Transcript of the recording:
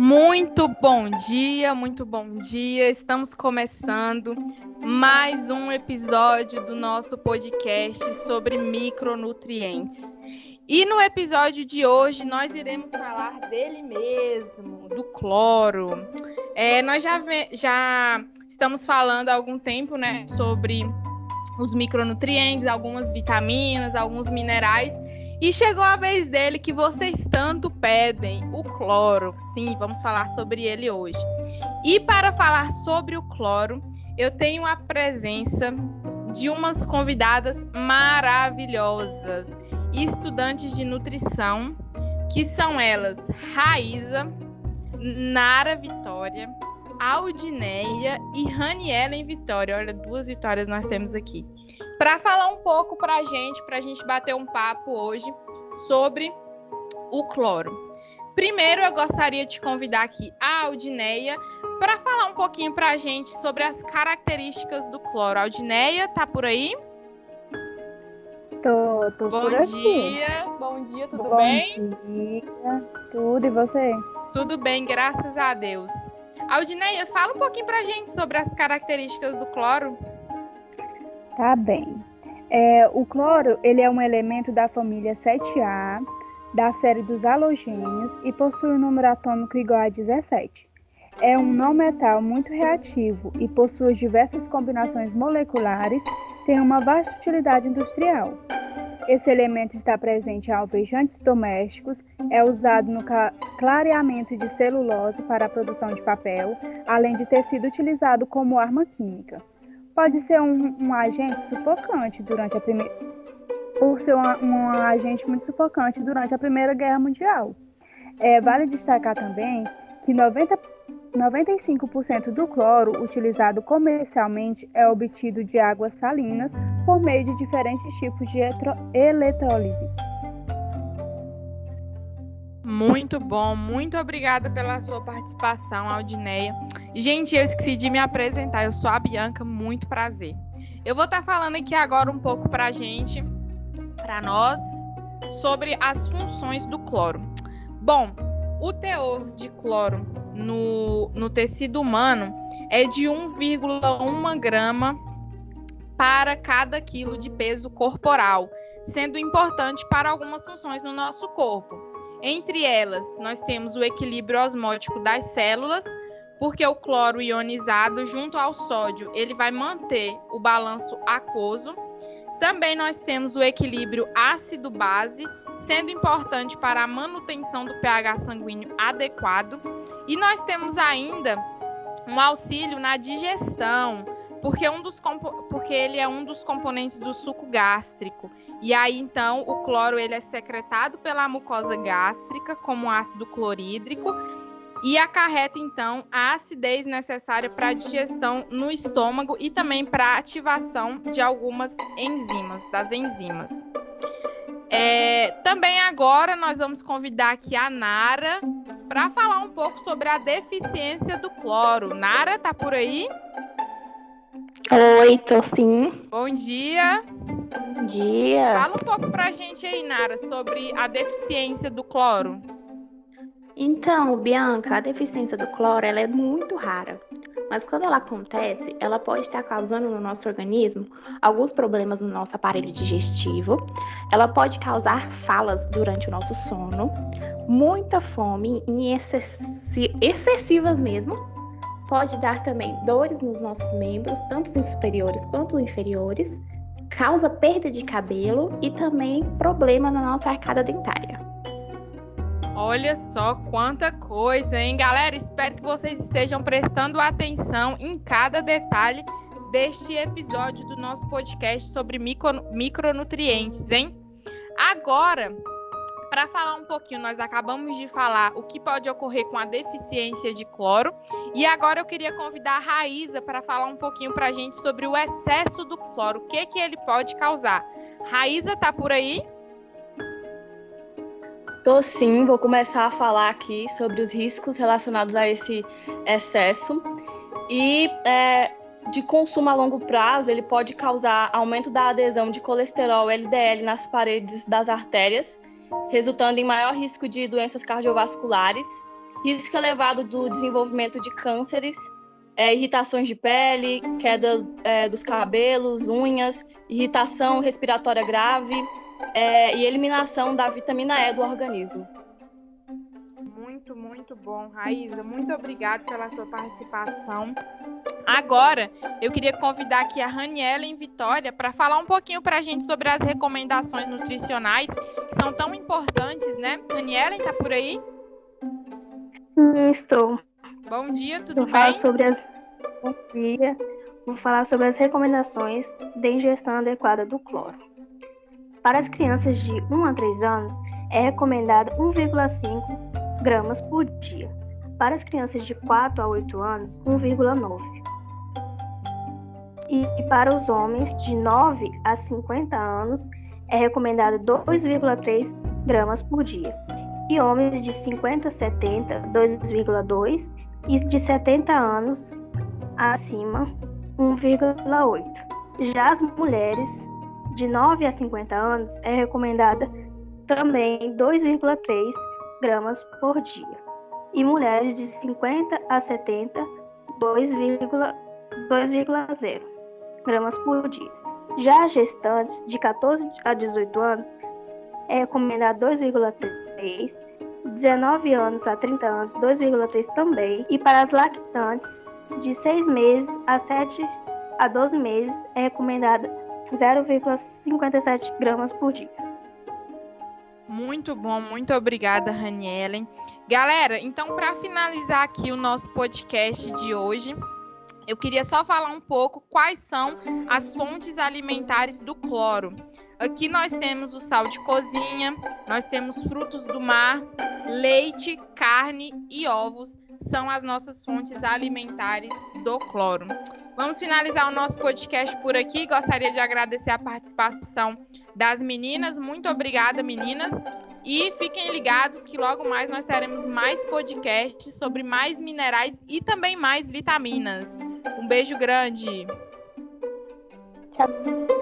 Muito bom dia, muito bom dia. Estamos começando mais um episódio do nosso podcast sobre micronutrientes. E no episódio de hoje nós iremos falar dele mesmo, do cloro. É, nós já, já estamos falando há algum tempo né, sobre os micronutrientes, algumas vitaminas, alguns minerais. E chegou a vez dele que vocês tanto pedem, o cloro. Sim, vamos falar sobre ele hoje. E para falar sobre o cloro, eu tenho a presença de umas convidadas maravilhosas, estudantes de nutrição, que são elas Raíza, Nara Vitória, Aldineia e Raniela Vitória. Olha, duas vitórias nós temos aqui para falar um pouco para a gente, para a gente bater um papo hoje sobre o cloro. Primeiro, eu gostaria de convidar aqui a Aldineia para falar um pouquinho para a gente sobre as características do cloro. Aldineia, tá por aí? Tô, tô bom por aqui. dia, bom dia, tudo bom bem? Bom dia, tudo e você? Tudo bem, graças a Deus. Aldineia, fala um pouquinho para a gente sobre as características do cloro. Tá bem. É, o cloro ele é um elemento da família 7A, da série dos halogênios e possui um número atômico igual a 17. É um não metal muito reativo e possui diversas combinações moleculares, tem uma vasta utilidade industrial. Esse elemento está presente em alvejantes domésticos, é usado no clareamento de celulose para a produção de papel, além de ter sido utilizado como arma química pode ser um, um agente sufocante durante a primeira por ser um, um, agente muito sufocante durante a Primeira Guerra Mundial. É, vale destacar também que 90, 95% do cloro utilizado comercialmente é obtido de águas salinas por meio de diferentes tipos de eletrólise. Muito bom, muito obrigada pela sua participação, Aldineia. Gente, eu esqueci de me apresentar, eu sou a Bianca, muito prazer. Eu vou estar falando aqui agora um pouco para a gente, para nós, sobre as funções do cloro. Bom, o teor de cloro no, no tecido humano é de 1,1 grama para cada quilo de peso corporal, sendo importante para algumas funções no nosso corpo. Entre elas, nós temos o equilíbrio osmótico das células, porque o cloro ionizado junto ao sódio, ele vai manter o balanço aquoso. Também nós temos o equilíbrio ácido-base, sendo importante para a manutenção do pH sanguíneo adequado. E nós temos ainda um auxílio na digestão, porque, um dos porque ele é um dos componentes do suco gástrico. E aí, então, o cloro ele é secretado pela mucosa gástrica como ácido clorídrico e acarreta, então, a acidez necessária para a digestão no estômago e também para a ativação de algumas enzimas, das enzimas. É, também agora nós vamos convidar aqui a Nara para falar um pouco sobre a deficiência do cloro. Nara, tá por aí? Oi, tô sim. Bom dia. Bom dia. Fala um pouco pra gente aí, Nara, sobre a deficiência do cloro. Então, Bianca, a deficiência do cloro ela é muito rara. Mas quando ela acontece, ela pode estar causando no nosso organismo alguns problemas no nosso aparelho digestivo. Ela pode causar falas durante o nosso sono, muita fome em excessi excessivas mesmo, pode dar também dores nos nossos membros, tanto os superiores quanto inferiores, causa perda de cabelo e também problema na nossa arcada dentária. Olha só quanta coisa, hein, galera? Espero que vocês estejam prestando atenção em cada detalhe deste episódio do nosso podcast sobre micro, micronutrientes, hein? Agora, para falar um pouquinho, nós acabamos de falar o que pode ocorrer com a deficiência de cloro. E agora eu queria convidar a Raíza para falar um pouquinho para a gente sobre o excesso do cloro, o que, que ele pode causar. Raíza, tá por aí? Tô sim, vou começar a falar aqui sobre os riscos relacionados a esse excesso. E é, de consumo a longo prazo, ele pode causar aumento da adesão de colesterol LDL nas paredes das artérias, resultando em maior risco de doenças cardiovasculares, risco elevado do desenvolvimento de cânceres, é, irritações de pele, queda é, dos cabelos, unhas, irritação respiratória grave é, e eliminação da vitamina E do organismo. Muito, bom, Raíza. Muito obrigada pela sua participação. Agora, eu queria convidar aqui a Raniela em Vitória para falar um pouquinho para a gente sobre as recomendações nutricionais que são tão importantes, né? Raniela, está por aí? Sim, estou. Bom dia, tudo Vou bem? falar sobre as... Bom dia. Vou falar sobre as recomendações de ingestão adequada do cloro. Para as crianças de 1 a 3 anos, é recomendado 1,5 gramas por dia. Para as crianças de 4 a 8 anos, 1,9. E para os homens de 9 a 50 anos, é recomendado 2,3 gramas por dia. E homens de 50 a 70, 2,2. E de 70 anos acima, 1,8. Já as mulheres de 9 a 50 anos é recomendada também 2,3 gramas por dia. E mulheres de 50 a 70, 2,0 gramas por dia. Já gestantes de 14 a 18 anos é recomendado 2,3, 19 anos a 30 anos 2,3 também, e para as lactantes de 6 meses a 7 a 12 meses é recomendada 0,57 gramas por dia. Muito bom, muito obrigada, Ranielen. Galera, então para finalizar aqui o nosso podcast de hoje, eu queria só falar um pouco quais são as fontes alimentares do cloro. Aqui nós temos o sal de cozinha, nós temos frutos do mar, leite, carne e ovos são as nossas fontes alimentares do cloro. Vamos finalizar o nosso podcast por aqui. Gostaria de agradecer a participação das meninas. Muito obrigada, meninas. E fiquem ligados que logo mais nós teremos mais podcasts sobre mais minerais e também mais vitaminas. Um beijo grande. Tchau.